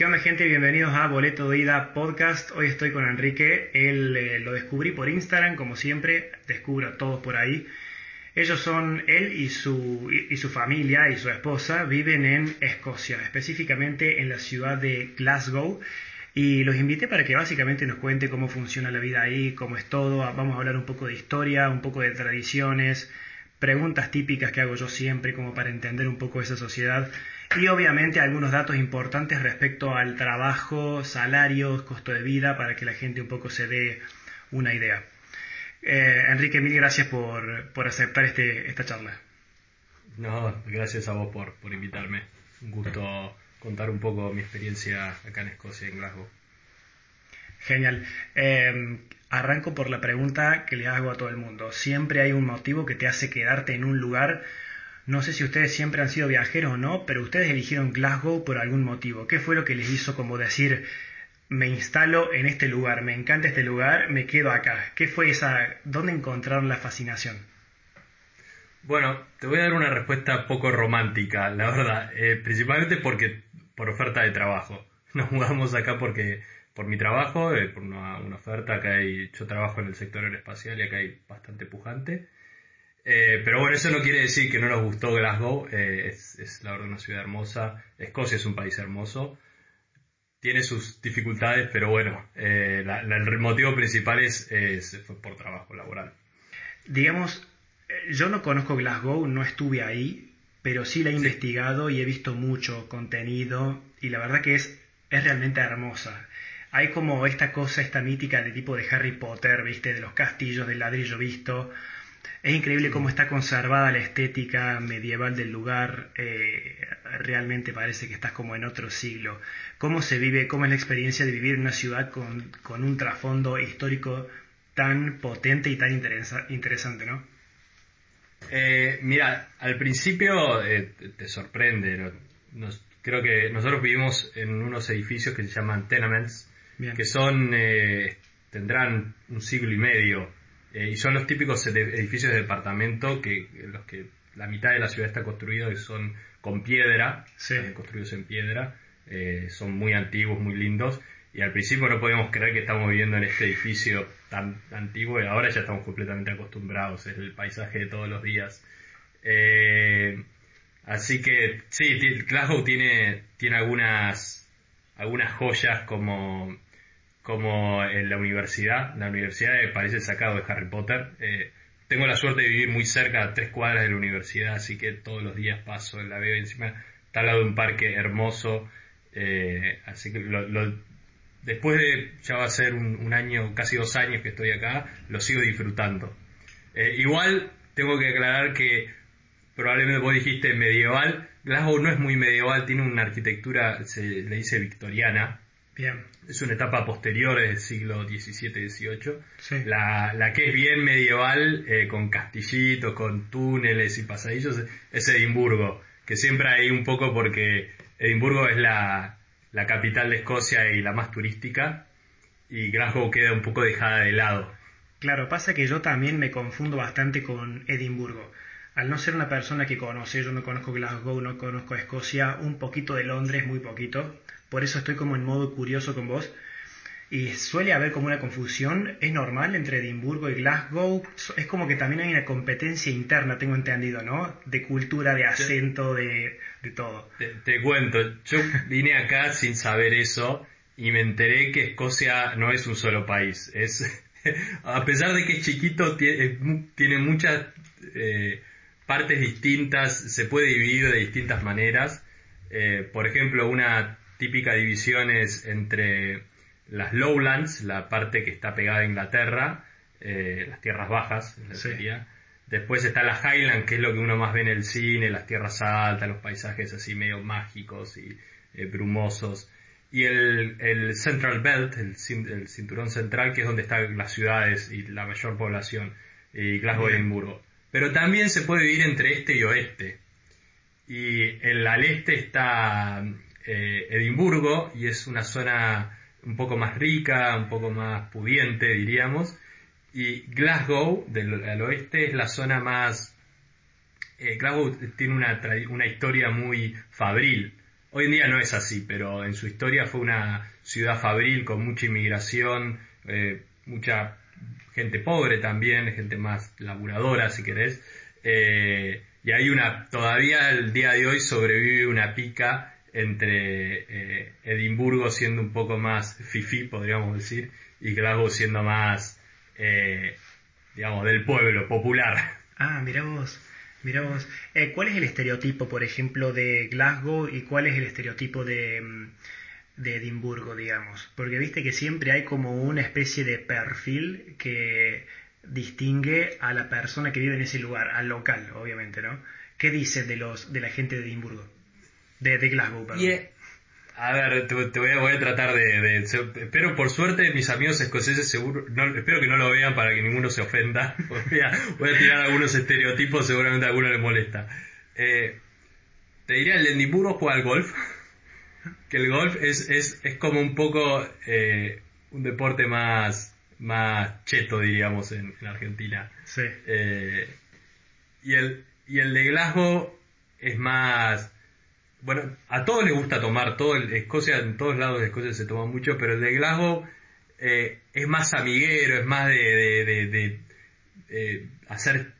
¿Qué onda gente? Bienvenidos a Boleto de Ida Podcast. Hoy estoy con Enrique. Él eh, lo descubrí por Instagram, como siempre. Descubro a todos por ahí. Ellos son, él y su, y su familia y su esposa viven en Escocia, específicamente en la ciudad de Glasgow. Y los invité para que básicamente nos cuente cómo funciona la vida ahí, cómo es todo. Vamos a hablar un poco de historia, un poco de tradiciones, preguntas típicas que hago yo siempre como para entender un poco esa sociedad y obviamente algunos datos importantes respecto al trabajo, salarios, costo de vida, para que la gente un poco se dé una idea. Eh, Enrique, mil gracias por, por aceptar este, esta charla. No, gracias a vos por, por invitarme. Un gusto contar un poco mi experiencia acá en Escocia, en Glasgow. Genial. Eh, arranco por la pregunta que le hago a todo el mundo. ¿Siempre hay un motivo que te hace quedarte en un lugar no sé si ustedes siempre han sido viajeros o no, pero ustedes eligieron Glasgow por algún motivo. ¿Qué fue lo que les hizo como decir, me instalo en este lugar, me encanta este lugar, me quedo acá? ¿Qué fue esa, dónde encontraron la fascinación? Bueno, te voy a dar una respuesta poco romántica, la verdad, eh, principalmente porque por oferta de trabajo. Nos mudamos acá porque por mi trabajo, eh, por una, oferta, acá hay, yo trabajo en el sector aeroespacial y acá hay bastante pujante. Eh, pero bueno, eso no quiere decir que no nos gustó Glasgow. Eh, es, la verdad una ciudad hermosa. Escocia es un país hermoso. Tiene sus dificultades, pero bueno, eh, el motivo principal es, por trabajo laboral. Digamos, yo no conozco Glasgow, no estuve ahí, pero sí la he investigado y he visto mucho contenido y la verdad que es, es realmente hermosa. Hay como esta cosa, esta mítica de tipo de Harry Potter, viste, de los castillos de ladrillo visto es increíble cómo está conservada la estética medieval del lugar. Eh, realmente parece que estás como en otro siglo. ¿Cómo se vive, cómo es la experiencia de vivir en una ciudad con, un trasfondo histórico tan potente y tan interesante, no? Eh, mira, al principio eh, te sorprende. creo que nosotros vivimos en unos edificios que se llaman tenements, que son tendrán un siglo y medio eh, y son los típicos edificios de departamento que los que la mitad de la ciudad está construido y son con piedra, construidos en piedra, eh, son muy antiguos, muy lindos. Y al principio no podíamos creer que estamos viviendo en este edificio tan antiguo y ahora ya estamos completamente acostumbrados, es el paisaje de todos los días. Eh, así que sí, Glasgow tiene, tiene algunas, algunas joyas como como en la universidad. La universidad parece sacado de Harry Potter. Eh, tengo la suerte de vivir muy cerca, a tres cuadras de la universidad, así que todos los días paso, la veo encima, está al lado de un parque hermoso. Eh, así que después de, ya va a ser un, año, casi dos años que estoy acá, lo sigo disfrutando. Eh, igual tengo que aclarar que probablemente vos dijiste medieval, Glasgow no es muy medieval, tiene una arquitectura, se le dice victoriana, es una etapa posterior del siglo XVII-XVIII. La, que es bien medieval, eh, con castillitos, con túneles y pasadillos, es Edimburgo, que siempre hay un poco porque Edimburgo es la, capital de Escocia y la más turística, y Glasgow queda un poco dejada de lado. Claro, pasa que yo también me confundo bastante con Edimburgo. Al no ser una persona que conoce, yo no conozco Glasgow, no conozco Escocia, un poquito de Londres, muy poquito, por eso estoy como en modo curioso con vos. Y suele haber como una confusión, es normal entre Edimburgo y Glasgow, es como que también hay una competencia interna, tengo entendido, ¿no? De cultura, de acento, de, todo. Te, cuento, yo vine acá sin saber eso y me enteré que Escocia no es un solo país, es, a pesar de que es chiquito, tiene, muchas eh, partes distintas, se puede dividir de distintas maneras. Eh, por ejemplo, una típica división es entre las lowlands, la parte que está pegada a Inglaterra, eh, las tierras bajas, sería. Después está la Highland, que es lo que uno más ve en el cine, las tierras altas, los paisajes así medio mágicos y eh, brumosos. Y el, Central Belt, el, cinturón central, que es donde están las ciudades y la mayor población, y Glasgow y Edimburgo. Pero también se puede vivir entre este y oeste. Y el, al este está eh, Edimburgo y es una zona un poco más rica, un poco más pudiente, diríamos. Y Glasgow, del al oeste, es la zona más... Eh, Glasgow tiene una, una historia muy fabril. Hoy en día no es así, pero en su historia fue una ciudad fabril con mucha inmigración, eh, mucha gente pobre también, gente más laburadora, si querés. Eh, y hay una, todavía el día de hoy sobrevive una pica entre eh, Edimburgo siendo un poco más fifi, podríamos decir, y Glasgow siendo más, digamos, del pueblo, popular. Ah, mira vos. Mira vos, eh, ¿cuál es el estereotipo, por ejemplo, de Glasgow y cuál es el estereotipo de, mm, de Edimburgo, digamos? Porque viste que siempre hay como una especie de perfil que distingue a la persona que vive en ese lugar, al local, obviamente, ¿no? ¿Qué dice de los de la gente de Edimburgo? De, de Glasgow, perdón. A ver, te, voy, a, tratar de, Espero, por suerte, mis amigos escoceses seguro... espero que no lo vean para que ninguno se ofenda. Voy a, voy a tirar algunos estereotipos, seguramente a alguno le molesta. Eh, te diría, el de Edimburgo juega al golf. Que el golf es, es, es como un poco eh, un deporte más, más cheto, diríamos, en, Argentina. Sí. Eh, y, el, y el de Glasgow es más bueno, a todos les gusta tomar, todo el, Escocia, en todos lados de Escocia se toma mucho, pero el de Glasgow eh, es más amiguero, es más de, de, hacer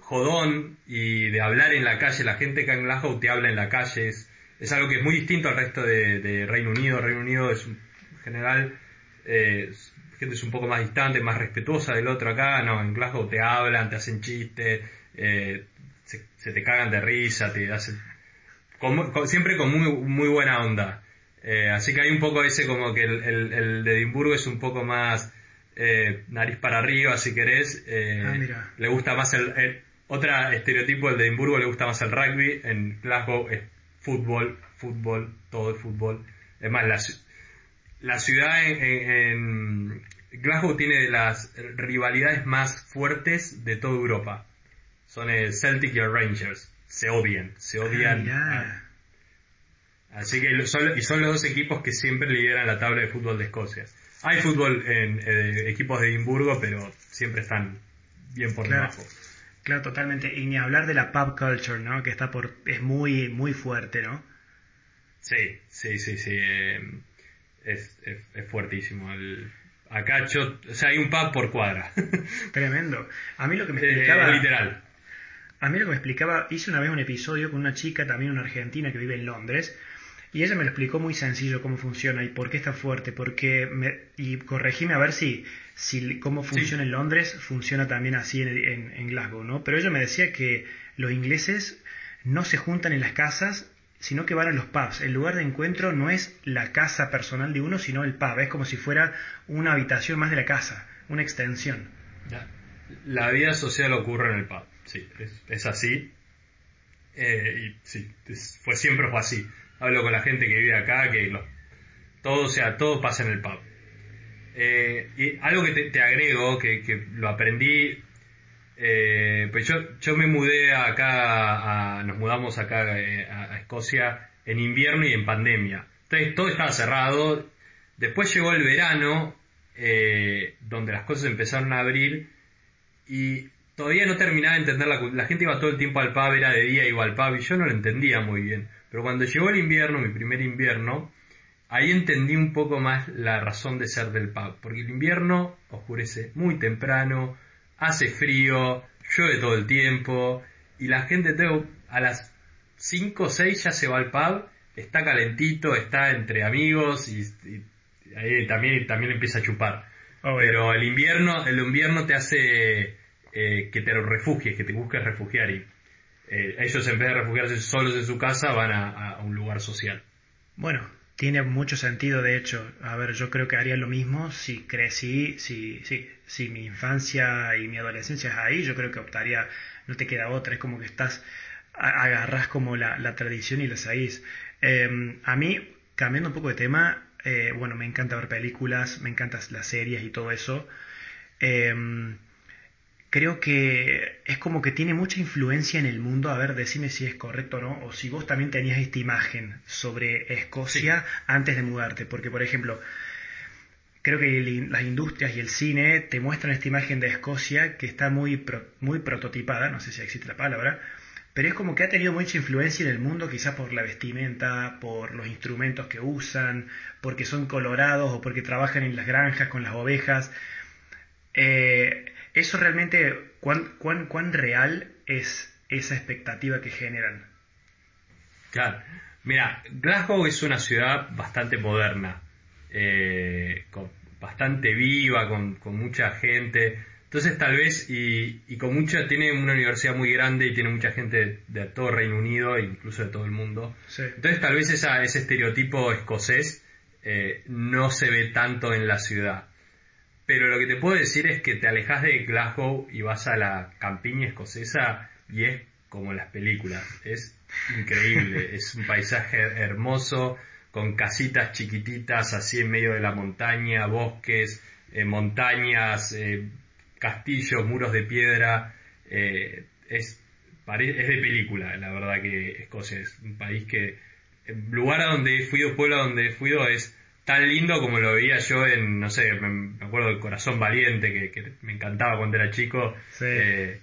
jodón y de hablar en la calle. La gente que en Glasgow te habla en la calle, es, es algo que es muy distinto al resto de, Reino Unido. Reino Unido es en general, eh, gente es un poco más distante, más respetuosa del otro acá, no, en Glasgow te hablan, te hacen chistes, eh, se, se, te cagan de risa, te hacen siempre con muy, muy buena onda. Eh, así que hay un poco ese como que el, de Edimburgo es un poco más eh, nariz para arriba, si querés. Eh, ah, le gusta más el, Otra estereotipo, el de Edimburgo le gusta más el rugby. En Glasgow es fútbol, fútbol, todo el fútbol. Es más, la, la ciudad en, Glasgow tiene las rivalidades más fuertes de toda Europa. Son el Celtic y el Rangers se odian, se odian. Ah, así que son, y son los dos equipos que siempre lideran la tabla de fútbol de Escocia. Hay fútbol en eh, equipos de Edimburgo, pero siempre están bien por debajo. Claro, totalmente. Y ni hablar de la pub culture, ¿no? Que está por es muy muy fuerte, ¿no? Sí, sí, sí, sí. Eh, es, es, fuertísimo. El, acá, o sea, hay un pub por cuadra. Tremendo. A mí lo que me explicaba... literal. A mí lo que me explicaba, hice una vez un episodio con una chica, también una argentina que vive en Londres, y ella me lo explicó muy sencillo cómo funciona y por qué está fuerte, porque me, y corregime a ver si, si cómo funciona en Londres, funciona también así en, en, Glasgow, ¿no? Pero ella me decía que los ingleses no se juntan en las casas, sino que van a los pubs. El lugar de encuentro no es la casa personal de uno, sino el pub. Es como si fuera una habitación más de la casa, una extensión. La vida social ocurre en el pub sí, es, así. Eh, y sí, fue, siempre fue así. Hablo con la gente que vive acá, que todo, sea, todo pasa en el pub. Eh, y algo que te, agrego, que, lo aprendí, eh, pues yo, yo me mudé acá, nos mudamos acá a, Escocia en invierno y en pandemia. Entonces todo estaba cerrado. Después llegó el verano, donde las cosas empezaron a abrir y todavía no terminaba de entender la La gente iba todo el tiempo al pub, era de día, iba al pub y yo no lo entendía muy bien. Pero cuando llegó el invierno, mi primer invierno, ahí entendí un poco más la razón de ser del pub. Porque el invierno oscurece muy temprano, hace frío, llueve todo el tiempo y la gente a las 5 o 6 ya se va al pub, está calentito, está entre amigos y, ahí también, también empieza a chupar. Pero el invierno, el invierno te hace eh, que te refugies, que te busques refugiar y eh, ellos en vez de refugiarse solos en su casa van a, un lugar social. Bueno, tiene mucho sentido de hecho. A ver, yo creo que haría lo mismo si crecí, si, si, si mi infancia y mi adolescencia es ahí, yo creo que optaría, no te queda otra, es como que estás, agarras como la, la tradición y la seguís. Em, a mí, cambiando un poco de tema, eh, bueno, me encanta ver películas, me encantan las series y todo eso. Eh, creo que es como que tiene mucha influencia en el mundo. A ver, decime si es correcto o no, o si vos también tenías esta imagen sobre Escocia antes de mudarte. Porque, por ejemplo, creo que las industrias y el cine te muestran esta imagen de Escocia que está muy, muy prototipada, no sé si existe la palabra, pero es como que ha tenido mucha influencia en el mundo, quizás por la vestimenta, por los instrumentos que usan, porque son colorados o porque trabajan en las granjas con las ovejas. Eh, eso realmente, ¿cuán, cuán, cuán real es esa expectativa que generan? Claro, mira, Glasgow es una ciudad bastante moderna, eh, bastante viva, con, con mucha gente entonces tal vez, y, con mucha, tiene una universidad muy grande y tiene mucha gente de, todo Reino Unido e incluso de todo el mundo. Entonces tal vez esa, ese estereotipo escocés eh, no se ve tanto en la ciudad. Pero lo que te puedo decir es que te alejas de Glasgow y vas a la campiña escocesa y es como las películas. Es increíble, es un paisaje hermoso, con casitas chiquititas así en medio de la montaña, bosques, eh, montañas, eh, castillos, muros de piedra, eh, es, es de película, la verdad que Escocia es un país que, el lugar a donde he fui, pueblo a donde he fui es tan lindo como lo veía yo en, no sé, me, acuerdo del Corazón Valiente, que, me encantaba cuando era chico. Eh,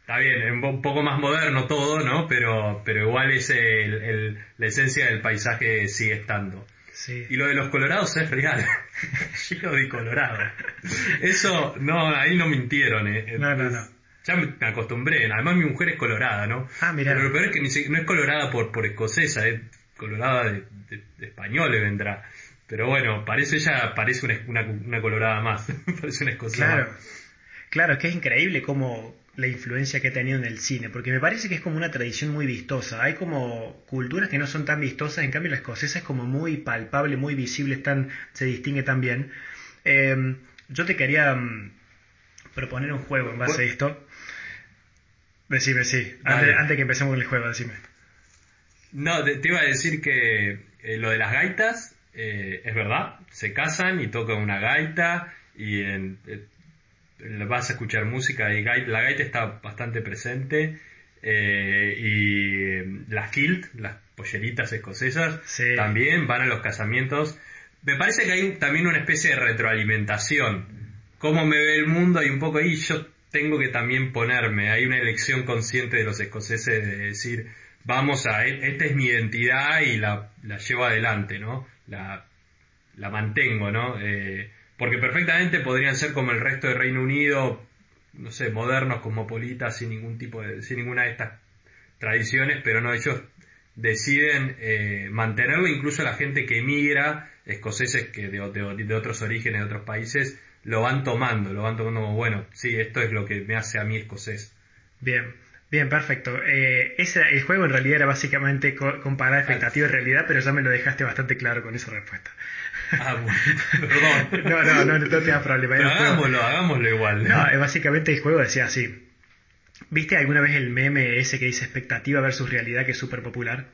está bien, un poco más moderno todo, ¿no? Pero, pero igual es la esencia del paisaje sigue estando. Y lo de los colorados es real. Lleno de colorado. Eso, no, ahí no mintieron, eh. No, no, no. Ya me acostumbré. Además mi mujer es colorada, ¿no? Ah, mira. Pero lo peor es que no es colorada por, por escocesa, es colorada de, español le vendrá. Pero bueno, parece ella, parece una, una, colorada más. parece una escocesa Claro. Claro, es que es increíble cómo, la influencia que ha tenido en el cine, porque me parece que es como una tradición muy vistosa. Hay como culturas que no son tan vistosas, en cambio la escocesa es como muy palpable, muy visible, tan, se distingue tan bien. Em, yo te quería mm, proponer un juego en base a esto. Decime, sí, antes, que empecemos con el juego, decime. No, te, iba a decir que eh, lo de las gaitas eh, es verdad, se casan y tocan una gaita y en, eh, vas a escuchar música y la gaita está bastante presente eh, y eh, las kilt, las polleritas escocesas, también van a los casamientos. Me parece que hay también una especie de retroalimentación. Cómo me ve el mundo hay un poco ahí, yo tengo que también ponerme. Hay una elección consciente de los escoceses de decir, vamos a, e, esta es mi identidad y la, la llevo adelante, ¿no? La, la mantengo, ¿no? Eh, porque perfectamente podrían ser como el resto del Reino Unido, no sé, modernos, cosmopolitas, sin ningún tipo de, sin ninguna de estas tradiciones, pero no, ellos deciden eh, mantenerlo, incluso la gente que emigra, escoceses que de, de, otros orígenes, de otros países, lo van tomando, lo van tomando como, bueno, sí, esto es lo que me hace a mí escocés. Bien, bien, perfecto. Eh, ese, el juego en realidad era básicamente comparar expectativa y realidad, pero ya me lo dejaste bastante claro con esa respuesta. Ah, perdón. No, no, no, no, te da problema. Pero hagámoslo, hagámoslo igual. No, básicamente el juego decía así. ¿Viste alguna vez el meme ese que dice expectativa versus realidad que es súper popular?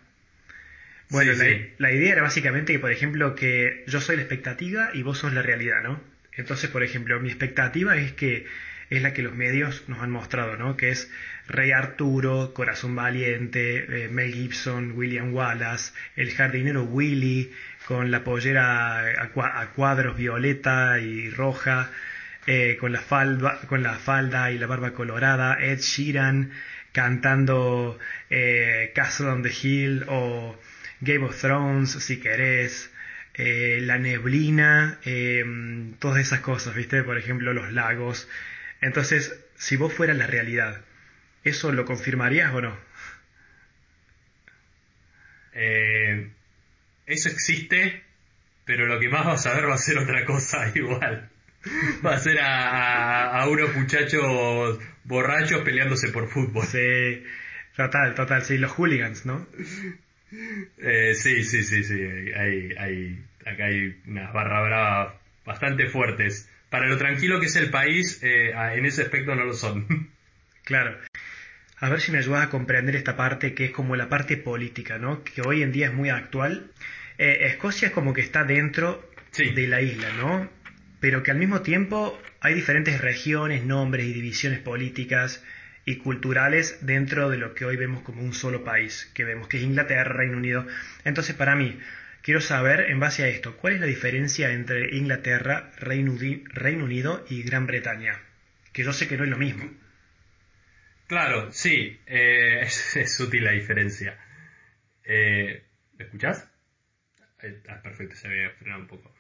Bueno, la, la, idea era básicamente que, por ejemplo, que yo soy la expectativa y vos sos la realidad, ¿no? Entonces, por ejemplo, mi expectativa es que es la que los medios nos han mostrado, ¿no? Que es Rey Arturo, Corazón Valiente, eh, Mel Gibson, William Wallace, El jardinero Willy, con la pollera a, cuadros violeta y roja, eh, con, la falda, con la falda y la barba colorada, Ed Sheeran cantando eh, Castle on the Hill o Game of Thrones, si querés, La Neblina, todas esas cosas, ¿viste? Por ejemplo, los lagos. Entonces, si vos fueras la realidad, ¿eso lo confirmarías o no? Eh, eso existe, pero lo que más vas a ver va a ser otra cosa igual. Va a ser a, unos muchachos borrachos peleándose por fútbol. Sí, total, total, sí, los hooligans, ¿no? Eh, sí, sí, sí, sí, hay, hay, acá hay unas barra bravas bastante fuertes para lo tranquilo que es el país, eh, en ese aspecto no lo son. Claro. A ver si me ayudas a comprender esta parte que es como la parte política, ¿no? Que hoy en día es muy actual. Eh, Escocia es como que está dentro de la isla, ¿no? Pero que al mismo tiempo hay diferentes regiones, nombres y divisiones políticas y culturales dentro de lo que hoy vemos como un solo país, que vemos que es Inglaterra, Reino Unido. Entonces, para mí, Quiero saber, en base a esto, cuál es la diferencia entre Inglaterra, Reino, Unido y Gran Bretaña. Que yo sé que no es lo mismo. Claro, sí, eh, es, sutil la diferencia. Eh, ¿Me escuchás? Perfecto, se había frenado un poco.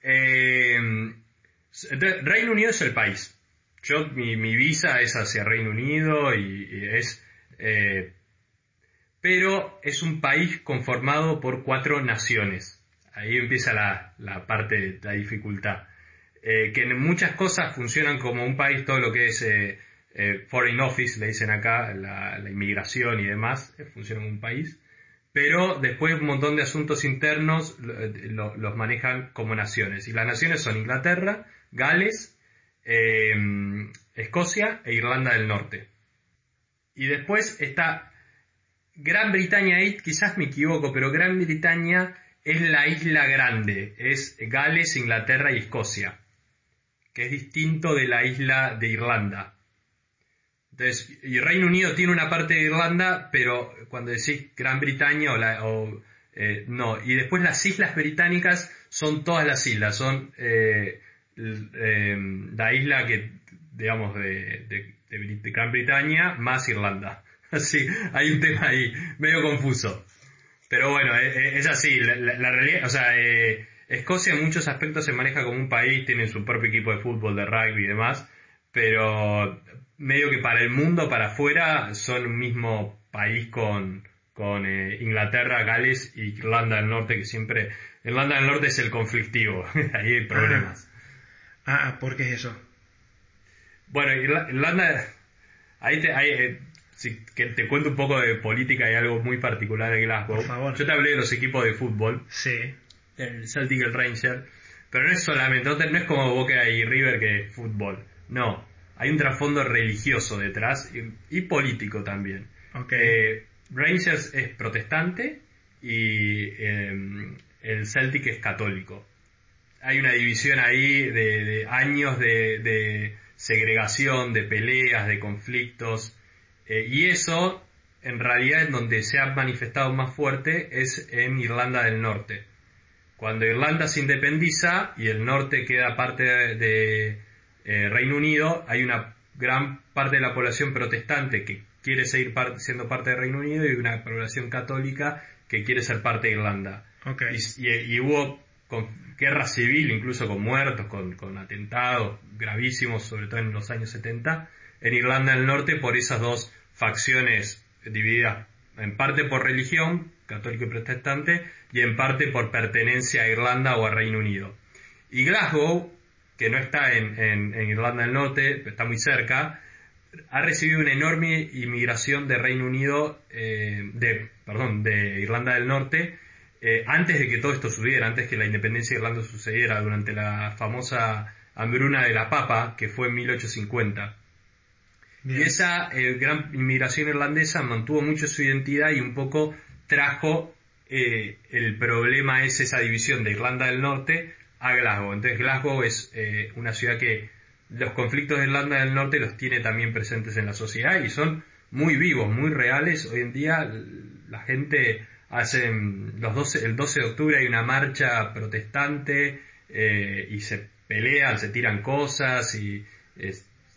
Eh, Reino Unido es el país. Yo, mi, visa es hacia Reino Unido y, es... Eh, pero es un país conformado por cuatro naciones. Ahí empieza la, la parte, la dificultad. Eh, que en muchas cosas funcionan como un país, todo lo que es eh, Foreign Office, le dicen acá, la, inmigración y demás, funciona como un país pero después un montón de asuntos internos los manejan como naciones. Y las naciones son Inglaterra, Gales, eh, Escocia e Irlanda del Norte. Y después está Gran Bretaña, quizás me equivoco, pero Gran Bretaña es la isla grande, es Gales, Inglaterra y Escocia, que es distinto de la isla de Irlanda. Entonces, y Reino Unido tiene una parte de Irlanda, pero cuando decís Gran Bretaña o, la, o eh, no, y después las islas británicas son todas las islas, son eh, eh, la isla que, digamos, de, de, Gran Bretaña más Irlanda. Así, hay un tema ahí medio confuso. Pero bueno, es, así, la, la, realidad, o sea, Escocia en muchos aspectos se maneja como un país, tiene su propio equipo de fútbol, de rugby y demás, pero medio que para el mundo, para afuera, son un mismo país con, con eh, Inglaterra, Gales y Irlanda del Norte, que siempre... Irlanda del Norte es el conflictivo, ahí hay problemas. Ah, ah, ¿por qué es eso? Bueno, Irlanda... Ahí te, eh, si, que te cuento un poco de política y algo muy particular de Glasgow. Por favor. Yo te hablé de los equipos de fútbol. Sí. El Celtic y el Ranger. Pero no es solamente, no es como Boca y River que es fútbol. No hay un trasfondo religioso detrás y, político también. Eh, Rangers es protestante y em, el Celtic es católico. Hay una división ahí de, años de, segregación, de peleas, de conflictos, eh, y eso en realidad en donde se ha manifestado más fuerte es en Irlanda del Norte. Cuando Irlanda se independiza y el norte queda parte de eh, Reino Unido hay una gran parte de la población protestante que quiere seguir siendo parte de Reino Unido y una población católica que quiere ser parte de Irlanda. Y, hubo guerra civil, incluso con muertos, con, atentados gravísimos, sobre todo en los años 70, en Irlanda del Norte por esas dos facciones divididas en parte por religión, católico y protestante, y en parte por pertenencia a Irlanda o a Reino Unido. Y Glasgow que no está en, Irlanda del Norte, está muy cerca, ha recibido una enorme inmigración de Reino Unido, eh, de, perdón, de Irlanda del Norte, eh, antes de que todo esto sucediera, antes que la independencia de Irlanda sucediera, durante la famosa hambruna de la papa, que fue en 1850. Y esa eh, gran inmigración irlandesa mantuvo mucho su identidad y un poco trajo el problema es esa división de Irlanda del Norte a Glasgow. Entonces Glasgow es eh, una ciudad que los conflictos de Irlanda del Norte los tiene también presentes en la sociedad y son muy vivos, muy reales. Hoy en día la gente hace los 12, el 12 de octubre hay una marcha protestante eh, y se pelean, se tiran cosas y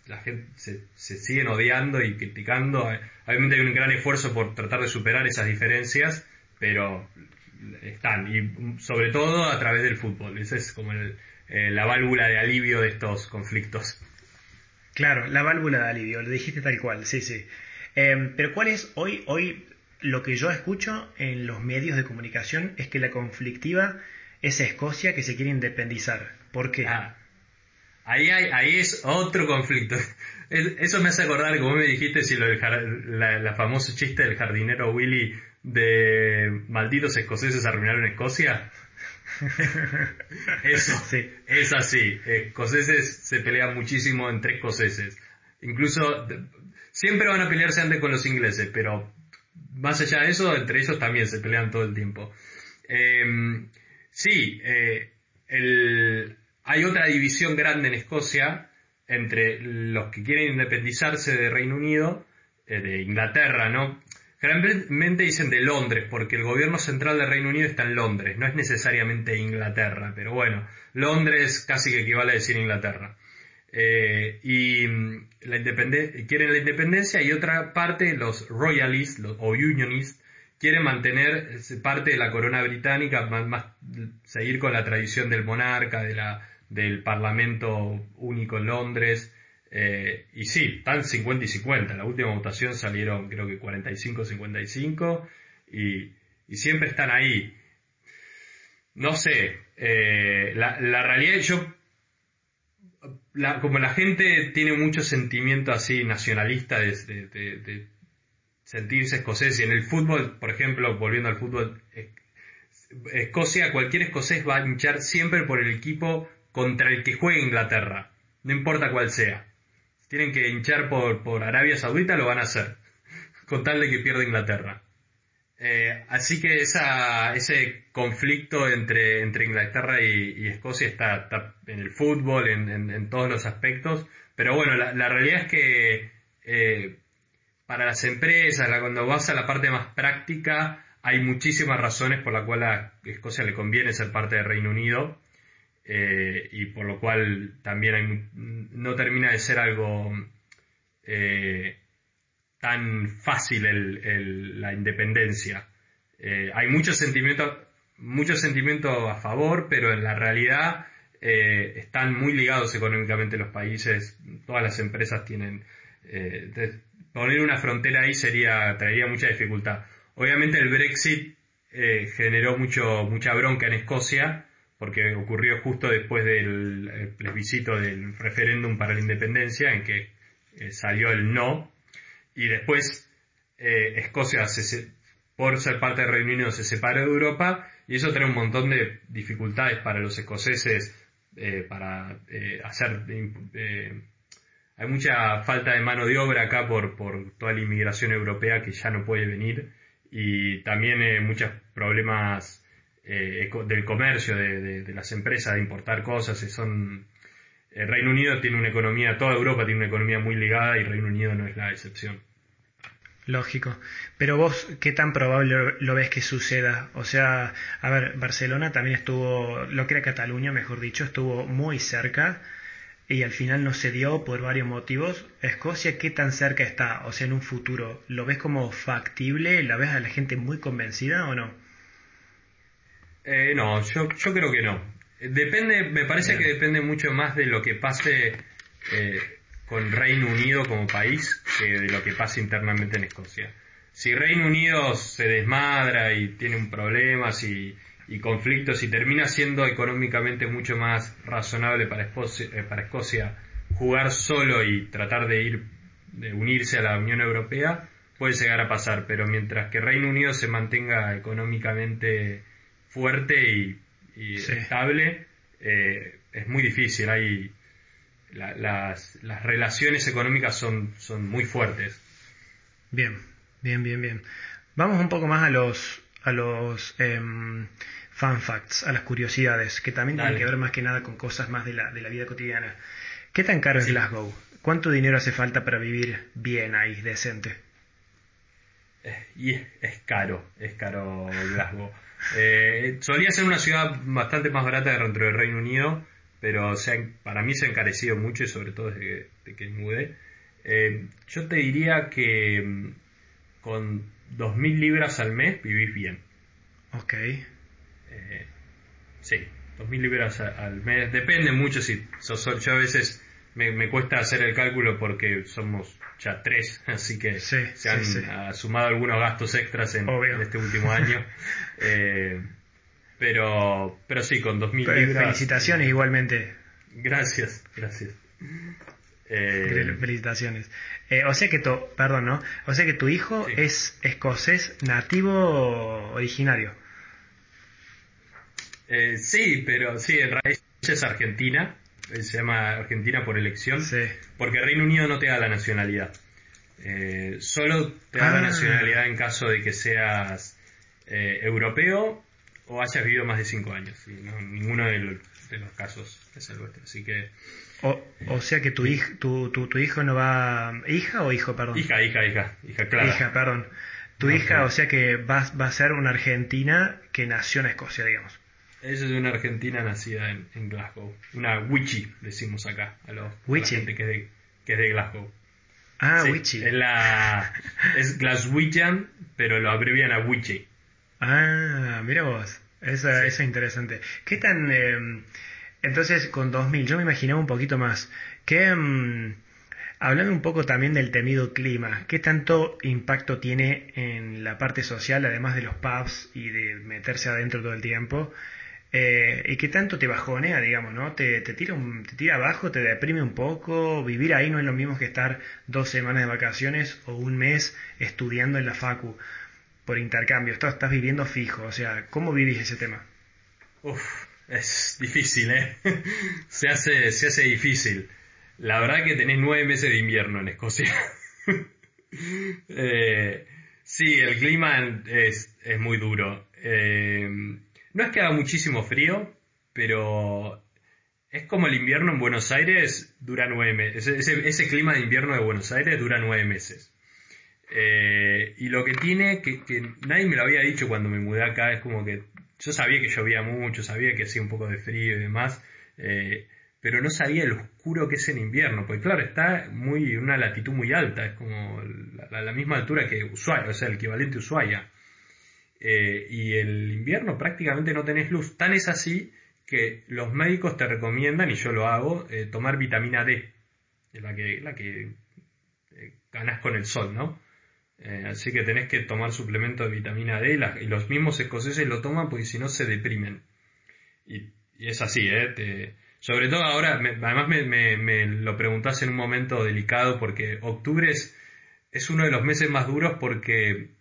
la gente se, se siguen odiando y criticando. Obviamente hay un gran esfuerzo por tratar de superar esas diferencias, pero están, y sobre todo a través del fútbol. Esa es como eh, la válvula de alivio de estos conflictos. Claro, la válvula de alivio, lo dijiste tal cual, sí, sí. Em, pero ¿cuál es hoy, hoy lo que yo escucho en los medios de comunicación es que la conflictiva es Escocia que se quiere independizar? ¿Por qué? Ah, ahí, hay, ahí es otro conflicto. Eso me hace acordar, como me dijiste, si lo la, la famoso chiste del jardinero Willy de malditos escoceses arruinaron Escocia. Eso, sí. es así. Escoceses se pelean muchísimo entre escoceses. Incluso siempre van a pelearse antes con los ingleses, pero más allá de eso, entre ellos también se pelean todo el tiempo. Em, sí, eh, hay otra división grande en Escocia entre los que quieren independizarse de Reino Unido, eh, de Inglaterra, ¿no? Generalmente dicen de Londres, porque el gobierno central del Reino Unido está en Londres, no es necesariamente Inglaterra, pero bueno, Londres casi que equivale a decir Inglaterra. Eh, y mm, la quieren la independencia y otra parte, los royalists o unionists, quieren mantener parte de la corona británica, más, seguir con la tradición del monarca, de la, del parlamento único en Londres. Eh, y sí, están 50 y 50. La última votación salieron creo que 45-55 y, y siempre están ahí. No sé, eh, la, la realidad yo como la gente tiene mucho sentimiento así nacionalista de, sentirse escocés y en el fútbol, por ejemplo, volviendo al fútbol, Escocia, cualquier escocés va a hinchar siempre por el equipo contra el que juegue Inglaterra, no importa cuál sea. Si tienen que hinchar por, por Arabia Saudita, lo van a hacer, con tal de que pierda Inglaterra. Eh, así que ese conflicto entre, entre Inglaterra y, Escocia está, en el fútbol, en, todos los aspectos. Pero bueno, la, realidad es que eh, para las empresas, cuando vas a la parte más práctica, hay muchísimas razones por las cuales Escocia le conviene ser parte del Reino Unido. Eh, y por lo cual también no termina de ser algo tan fácil la independencia. Eh, hay muchos sentimientos, muchos sentimientos a favor, pero en la realidad eh, están muy ligados económicamente los países. Todas las empresas tienen. Eh, poner una frontera ahí sería traería mucha dificultad. Obviamente el Brexit generó mucho mucha bronca en Escocia porque ocurrió justo después del plebiscito del referéndum para la independencia en que salió el no y después eh, Escocia, por ser parte del Reino Unido, se separa de Europa y eso trae un montón de dificultades para los escoceses eh, para eh, hacer... hay mucha falta de mano de obra acá por, por toda la inmigración europea que ya no puede venir y también muchos problemas del comercio, de, de, las empresas, de importar cosas. Son, el Reino Unido tiene una economía, toda Europa tiene una economía muy ligada y Reino Unido no es la excepción. Lógico. Pero vos, ¿qué tan probable lo ves que suceda? O sea, a ver, Barcelona también estuvo, lo que era Cataluña, mejor dicho, estuvo muy cerca y al final no se dio por varios motivos. Escocia, ¿qué tan cerca está? O sea, en un futuro, ¿lo ves como factible? ¿La ves a la gente muy convencida o no? Eh, no, yo, yo creo que no. Depende, me parece que depende mucho más de lo que pase eh, con Reino Unido como país que de lo que pasa internamente en Escocia. Si Reino Unido se desmadra y tiene un problemas y, conflictos y termina siendo económicamente mucho más razonable para Escocia, eh, para Escocia jugar solo y tratar de ir de unirse a la Unión Europea puede llegar a pasar, pero mientras que Reino Unido se mantenga económicamente fuerte y, estable, eh, es muy difícil. Hay las, las, relaciones económicas son, son muy fuertes. Bien, bien, bien, bien. Vamos un poco más a los, a los em, fun facts, a las curiosidades, que también tienen que ver más que nada con cosas más de la, de la vida cotidiana. ¿Qué tan caro es Glasgow? ¿Cuánto dinero hace falta para vivir bien ahí, decente? Y es, caro, es caro Glasgow. Eh, solía ser una ciudad bastante más barata dentro del Reino Unido, pero para mí se ha encarecido mucho y sobre todo desde que, mudé. Eh, yo te diría que mm, con 2.000 libras al mes vivís bien. Ok. Eh, sí, 2.000 libras al mes. Depende mucho si yo a veces me, cuesta hacer el cálculo porque somos ya tres, así que se han sumado algunos gastos extras en, este último año. eh, pero, pero sí, con 2.000 libras. Felicitaciones igualmente. Gracias, gracias. Eh, felicitaciones. Eh, o sea que tu, perdón, ¿no? O sea que tu hijo es escocés nativo originario. Eh, sí, pero sí, en realidad es argentina. Se llama Argentina por elección. Porque Reino Unido no te da la nacionalidad. solo te da la ah. nacionalidad en caso de que seas europeo o hayas vivido más de cinco años. Y no, ninguno de los, casos es el vuestro. Así que. O, o sea que tu, hijo tu, tu, hijo no va. ¿Hija o hijo, perdón? Hija, hija, hija. Hija, claro. Hija, perdón. Tu hija, o sea que va, va a ser una argentina que nació en Escocia, digamos. Ella es una argentina nacida en, Glasgow. Una witchy, decimos acá, a, los, la gente que es, de, que es de Glasgow. Ah, witchy. Es, la, es Glaswegian, pero lo abrevian a witchy. Ah, mira vos. Eso, es interesante. ¿Qué tan... Em, entonces, con 2000, yo me imaginaba un poquito más. ¿Qué... Hablando un poco también del temido clima, ¿qué tanto impacto tiene en la parte social, además de los pubs y de meterse adentro todo el tiempo? Eh, ¿Y qué tanto te bajonea, digamos, no? ¿Te, te tira ¿Te tira abajo, te deprime un poco? Vivir ahí no es lo mismo que estar dos semanas de vacaciones o un mes estudiando en la facu por intercambio. Estás, estás viviendo fijo, o sea, ¿cómo vivís ese tema? Uf, es difícil, ¿eh? se, hace, se hace difícil. La verdad que tenés nueve meses de invierno en Escocia. eh, sí, el clima es, es muy duro. Eh, no es que haga muchísimo frío, pero es como el invierno en Buenos Aires dura nueve meses. Ese, clima de invierno de Buenos Aires dura nueve meses. Eh, y lo que tiene, que, nadie me lo había dicho cuando me mudé acá, es como que yo sabía que llovía mucho, sabía que hacía un poco de frío y demás, eh, pero no sabía lo oscuro que es en invierno, porque claro, está muy una latitud muy alta, es como la, la misma altura que Ushuaia, o sea, el equivalente a Ushuaia. Eh, y el invierno prácticamente no tenés luz. Tan es así que los médicos te recomiendan, y yo lo hago, eh, tomar vitamina D, la que, la que ganas con el sol, ¿no? así que tenés que tomar suplemento de vitamina D y, los mismos escoceses lo toman porque si no se deprimen. Y, es así, ¿eh? Sobre todo ahora, además me, lo preguntás en un momento delicado porque octubre es, uno de los meses más duros porque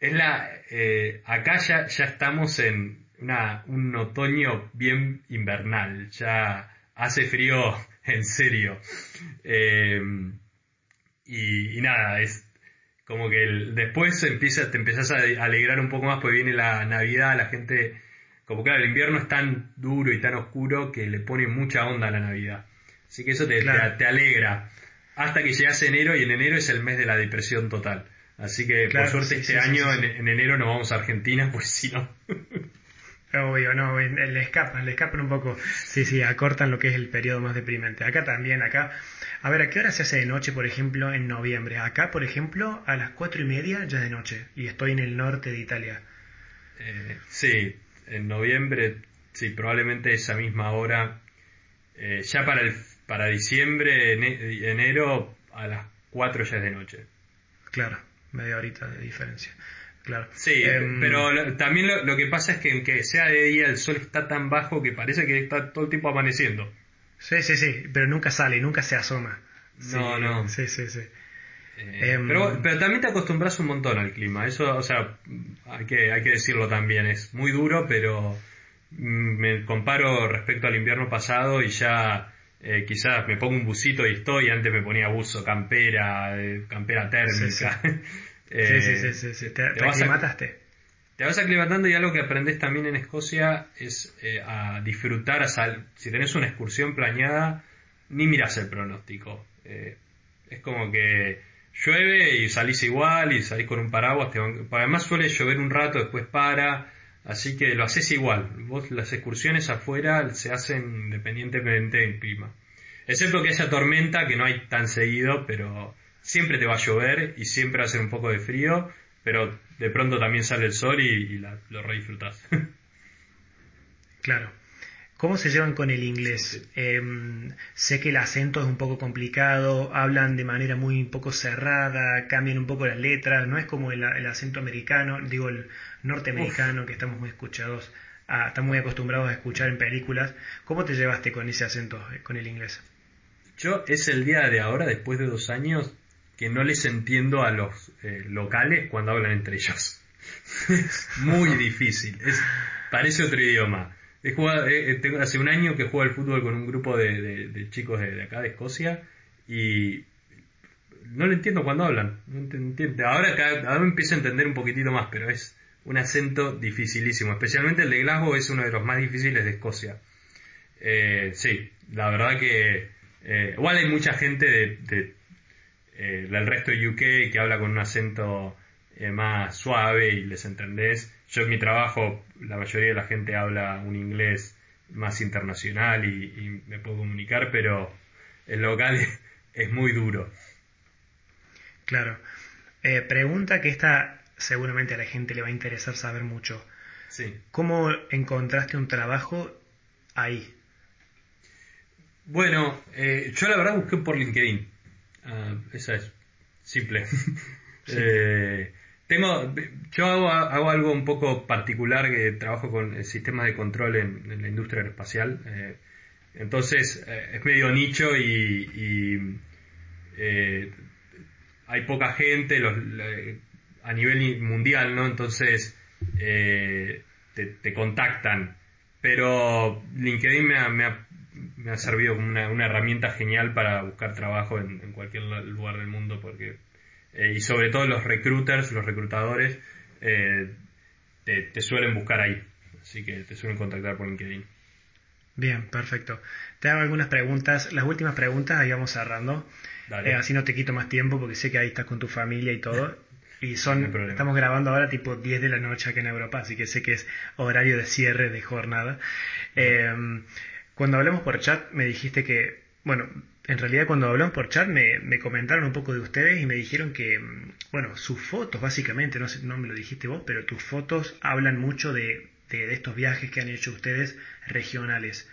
es la eh, acá ya, ya estamos en una, un otoño bien invernal, ya hace frío en serio. Eh, y, nada, es como que después empieza, te empezás a alegrar un poco más porque viene la Navidad, la gente como claro, el invierno es tan duro y tan oscuro que le pone mucha onda a la Navidad. Así que eso te, te, alegra. Hasta que llegas enero y en enero es el mes de la depresión total. Así que por suerte este año en, enero no vamos a Argentina, pues si no. Obvio, no, le escapan, le escapan un poco. Sí, sí, acortan lo que es el periodo más deprimente. Acá también, acá. A ver, ¿a qué hora se hace de noche, por ejemplo, en noviembre? Acá, por ejemplo, a las cuatro y media ya es de noche. Y estoy en el norte de Italia. Eh, sí, en noviembre, sí, probablemente esa misma hora. Eh, ya para, el, para diciembre, enero, a las 4 ya es de noche. Claro, media horita de diferencia. Claro. Sí, em, pero también lo, que pasa es que aunque sea de día el sol está tan bajo que parece que está todo el tiempo amaneciendo. Sí, sí, sí, pero nunca sale, nunca se asoma. No, no. Sí, sí, sí. Eh, em, pero, pero, también te acostumbras un montón al clima, eso, o sea, hay que, hay que decirlo también, es muy duro, pero mm, me comparo respecto al invierno pasado y ya eh, quizás me pongo un busito y estoy, antes me ponía buzo, campera, eh, campera térmica. Sí, sí, sí, sí, te, te, aclimataste. te vas aclimatando y algo que aprendes también en Escocia es a disfrutar, a si tenés una excursión planeada, ni miras el pronóstico. es como que llueve y salís igual y salís con un paraguas. Además suele llover un rato, después para. Así que lo haces igual. Vos las excursiones afuera se hacen independientemente del clima. Excepto que haya tormenta, que no hay tan seguido, pero siempre te va a llover y siempre va a hacer un poco de frío, pero de pronto también sale el sol y, lo re disfrutás. claro. ¿Cómo se llevan con el inglés? Em, sé que el acento es un poco complicado, hablan de manera muy poco cerrada, cambian un poco las letras, no es como el, acento americano, digo el norteamericano que estamos muy escuchados, a, estamos muy acostumbrados a escuchar en películas. ¿Cómo te llevaste con ese acento, eh, con el inglés? Yo es el día de ahora, después de dos años, que no les entiendo a los eh, locales cuando hablan entre ellos. muy difícil, es, parece otro idioma. He jugado, tengo, hace un año que juego al fútbol con un grupo de, chicos de, acá, de Escocia, y no lo entiendo cuando hablan. No Ahora, cada, empiezo a entender un poquitito más, pero es un acento dificilísimo. Especialmente el de Glasgow es uno de los más difíciles de Escocia. Eh, sí, la verdad que eh, igual hay mucha gente eh, del resto de UK que habla con un acento más suave y les entendés. Yo en mi trabajo, la mayoría de la gente habla un inglés más internacional y, me puedo comunicar, pero el local es, muy duro. Claro. Pregunta que esta seguramente a la gente le va a interesar saber mucho. Sí. ¿Cómo encontraste un trabajo ahí? Bueno, eh, yo la verdad busqué por LinkedIn. Ah, esa es simple. Eh, tengo, yo hago, hago, algo un poco particular que trabajo con sistemas de control en, la industria aeroespacial. Eh, entonces es medio nicho y, hay poca gente los, a nivel mundial, ¿no? Entonces te, contactan. Pero LinkedIn me ha, me ha servido como una, herramienta genial para buscar trabajo en, cualquier lugar del mundo porque eh, y sobre todo los recruiters, los reclutadores eh, te, suelen buscar ahí, así que te suelen contactar por LinkedIn. Bien, perfecto. Te hago algunas preguntas, las últimas preguntas, ahí vamos cerrando. Eh, así no te quito más tiempo porque sé que ahí estás con tu familia y todo. Y son, estamos grabando ahora tipo 10 de la noche acá en Europa, así que sé que es horario de cierre de jornada. Cuando hablamos por chat me dijiste que, bueno, en realidad cuando hablamos por chat me, me, comentaron un poco de ustedes y me dijeron que, mm, bueno, sus fotos básicamente, no, sé, no me lo dijiste vos, pero tus fotos hablan mucho de, de, estos viajes que han hecho ustedes regionales.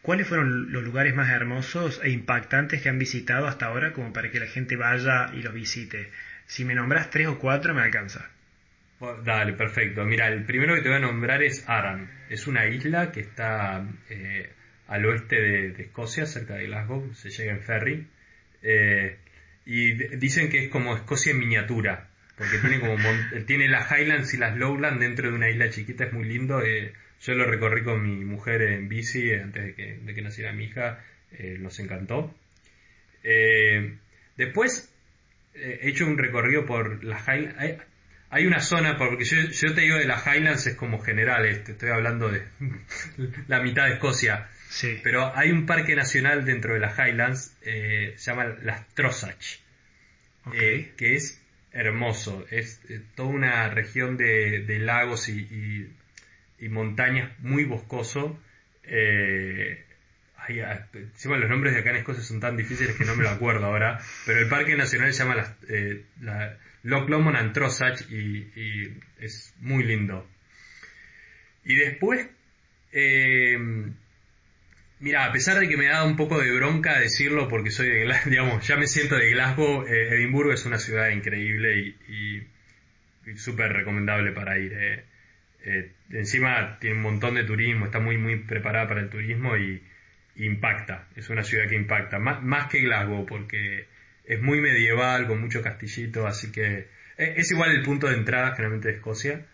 ¿Cuáles fueron los lugares más hermosos e impactantes que han visitado hasta ahora como para que la gente vaya y los visite? Si me nombras tres o cuatro me alcanza. Dale, perfecto. Mira, el primero que te voy a nombrar es Aran. Es una isla que está eh, al oeste de, Escocia, cerca de Glasgow, se llega en ferry. Eh, y dicen que es como Escocia en miniatura, porque tiene como tiene las Highlands y las Lowlands dentro de una isla chiquita, es muy lindo. Eh, yo lo recorrí con mi mujer en bici eh, antes de que, de que naciera mi hija, nos encantó. después he hecho un recorrido por las Highlands. Hay una zona, porque yo, yo, te digo de las Highlands es como general, te estoy hablando de la mitad de Escocia. Pero hay un parque nacional dentro de las Highlands, eh, se llama las Trossachs, eh, que es hermoso. Es eh, toda una región de, lagos y, montañas muy boscoso. Ay, ah, los nombres de acá en Escocia son tan difíciles que no me lo acuerdo ahora, pero el parque nacional se llama las, la, Loch Lomond and Trossach y, es muy lindo. Y después, Mira, a pesar de que me da un poco de bronca decirlo porque soy de Glasgow, digamos, ya me siento de Glasgow, eh, Edimburgo es una ciudad increíble y, súper recomendable para ir. Eh. Eh, encima tiene un montón de turismo, está muy muy preparada para el turismo y, impacta, es una ciudad que impacta, más, más que Glasgow porque es muy medieval, con mucho castillito, así que es, igual el punto de entrada generalmente de Escocia,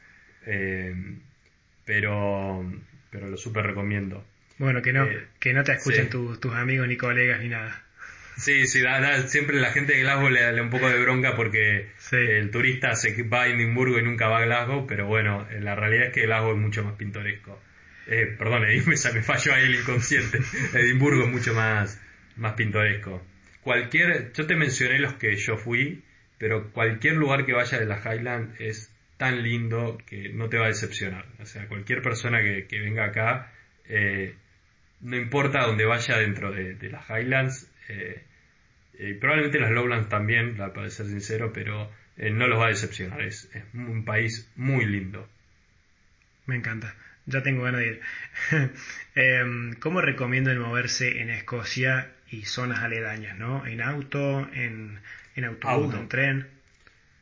pero, pero lo súper recomiendo. Bueno, que no, eh, que no te escuchen tus amigos ni colegas ni nada. Sí, sí, siempre la gente de Glasgow le da un poco de bronca porque el turista se va a Edimburgo y nunca va a Glasgow, pero bueno, la realidad es que Glasgow es mucho más pintoresco. Eh, perdón, me, me falló ahí el inconsciente. Edimburgo es mucho más, más pintoresco. Cualquier, yo te mencioné los que yo fui, pero cualquier lugar que vaya de la Highland es tan lindo que no te va a decepcionar. O sea, cualquier persona que, que venga acá eh, no importa dónde vaya dentro de, las Highlands, eh, eh, probablemente las Lowlands también, para ser sincero, pero eh, no los va a decepcionar. Es, un país muy lindo. Me encanta. Ya tengo ganas de ir. Em, ¿Cómo recomiendo el moverse en Escocia y zonas aledañas, no? ¿En auto, en, en autobús, en tren?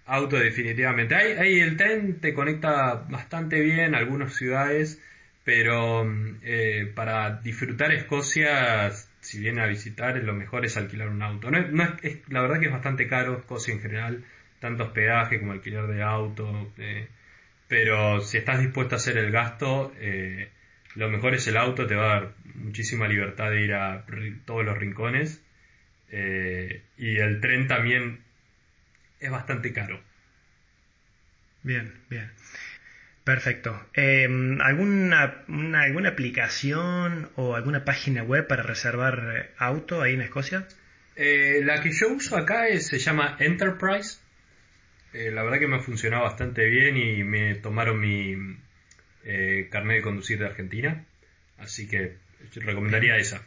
Auto, definitivamente. Ahí, el tren te conecta bastante bien a algunas ciudades pero eh, para disfrutar Escocia, si viene a visitar, lo mejor es alquilar un auto. No, es, la verdad que es bastante caro Escocia en general, tanto hospedaje como alquiler de auto. Eh, pero si estás dispuesto a hacer el gasto, eh, lo mejor es el auto, te va a dar muchísima libertad de ir a todos los rincones. y el tren también es bastante caro. Bien, bien. Perfecto. Em, ¿alguna, ¿Alguna aplicación o alguna página web para reservar eh, auto ahí en Escocia? Eh, la que yo uso acá se llama Enterprise. Eh, la verdad que me ha funcionado bastante bien y me tomaron mi eh, carnet de conducir de Argentina. Así que recomendaría esa.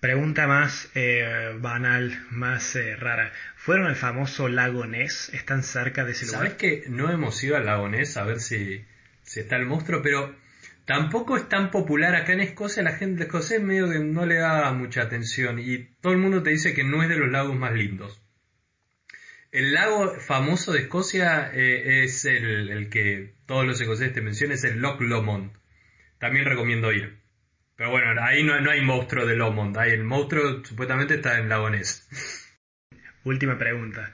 Pregunta más eh, banal, más rara. ¿Fueron al famoso lago Ness? ¿Están cerca de ese lugar? Sabes que no hemos ido al lago Ness a ver si, si está el monstruo, pero tampoco es tan popular acá en Escocia. La gente de Escocia medio que no le da mucha atención y todo el mundo te dice que no es de los lagos más lindos. El lago famoso de Escocia eh, es el, que todos los escoceses te mencionan, es el Loch Lomond. También recomiendo ir. Pero bueno, ahí no, hay monstruo de Lomond, ahí el monstruo supuestamente está en Lago Ness. Última pregunta.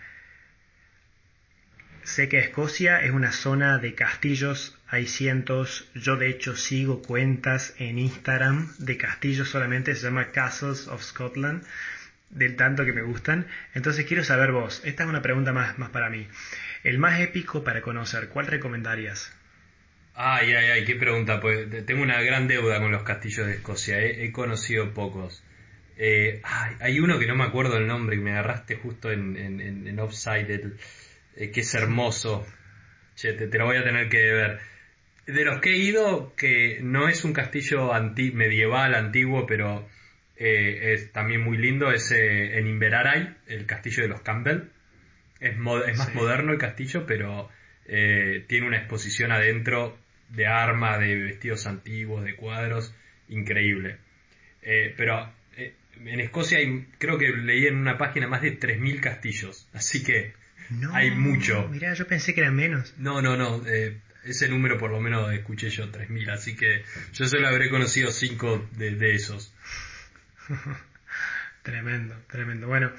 Sé que Escocia es una zona de castillos, hay cientos, yo de hecho sigo cuentas en Instagram de castillos solamente, se llama Castles of Scotland del tanto que me gustan. Entonces quiero saber vos, esta es una pregunta más, más para mí. El más épico para conocer, ¿cuál recomendarías? Ay, ay, ay, qué pregunta. Pues tengo una gran deuda con los castillos de Escocia. He, conocido pocos. Eh, hay uno que no me acuerdo el nombre y me agarraste justo en, en, Offside, eh, que es hermoso. Che, te, lo voy a tener que ver. De los que he ido, que no es un castillo anti medieval, antiguo, pero eh, es también muy lindo, es eh, en Inveraray, el castillo de los Campbell. Es, es más moderno el castillo, pero eh, tiene una exposición adentro de armas, de vestidos antiguos, de cuadros, increíble. pero en Escocia hay, creo que leí en una página más de 3.000 castillos, así que hay mucho. Mira, yo pensé que eran menos. No, no, no. ese número por lo menos escuché yo, 3.000, así que yo solo habré conocido 5 de, de esos. tremendo, tremendo. Bueno,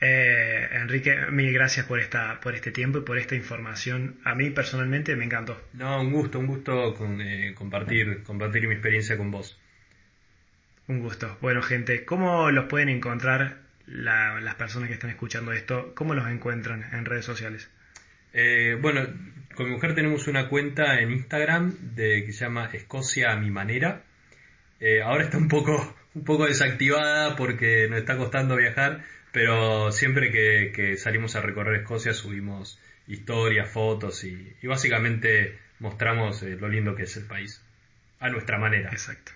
eh, Enrique, mil gracias por esta, por este tiempo y por esta información. A mí personalmente me encantó. No, un gusto, un gusto con, eh, compartir, compartir mi experiencia con vos. Un gusto. Bueno, gente, ¿cómo los pueden encontrar las personas que están escuchando esto? ¿Cómo los encuentran en redes sociales? Eh, bueno, con mi mujer tenemos una cuenta en Instagram de, que se llama Escocia a mi manera. Ahora está un poco un poco desactivada porque nos está costando viajar, pero siempre que, salimos a recorrer Escocia subimos historias, fotos y, básicamente mostramos eh, lo lindo que es el país, a nuestra manera. Exacto.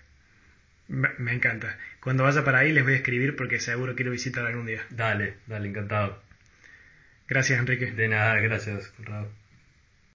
Me, encanta. Cuando vaya para ahí les voy a escribir porque seguro quiero visitar algún día. Dale, dale, encantado. Gracias, Enrique. De nada, gracias, Conrado.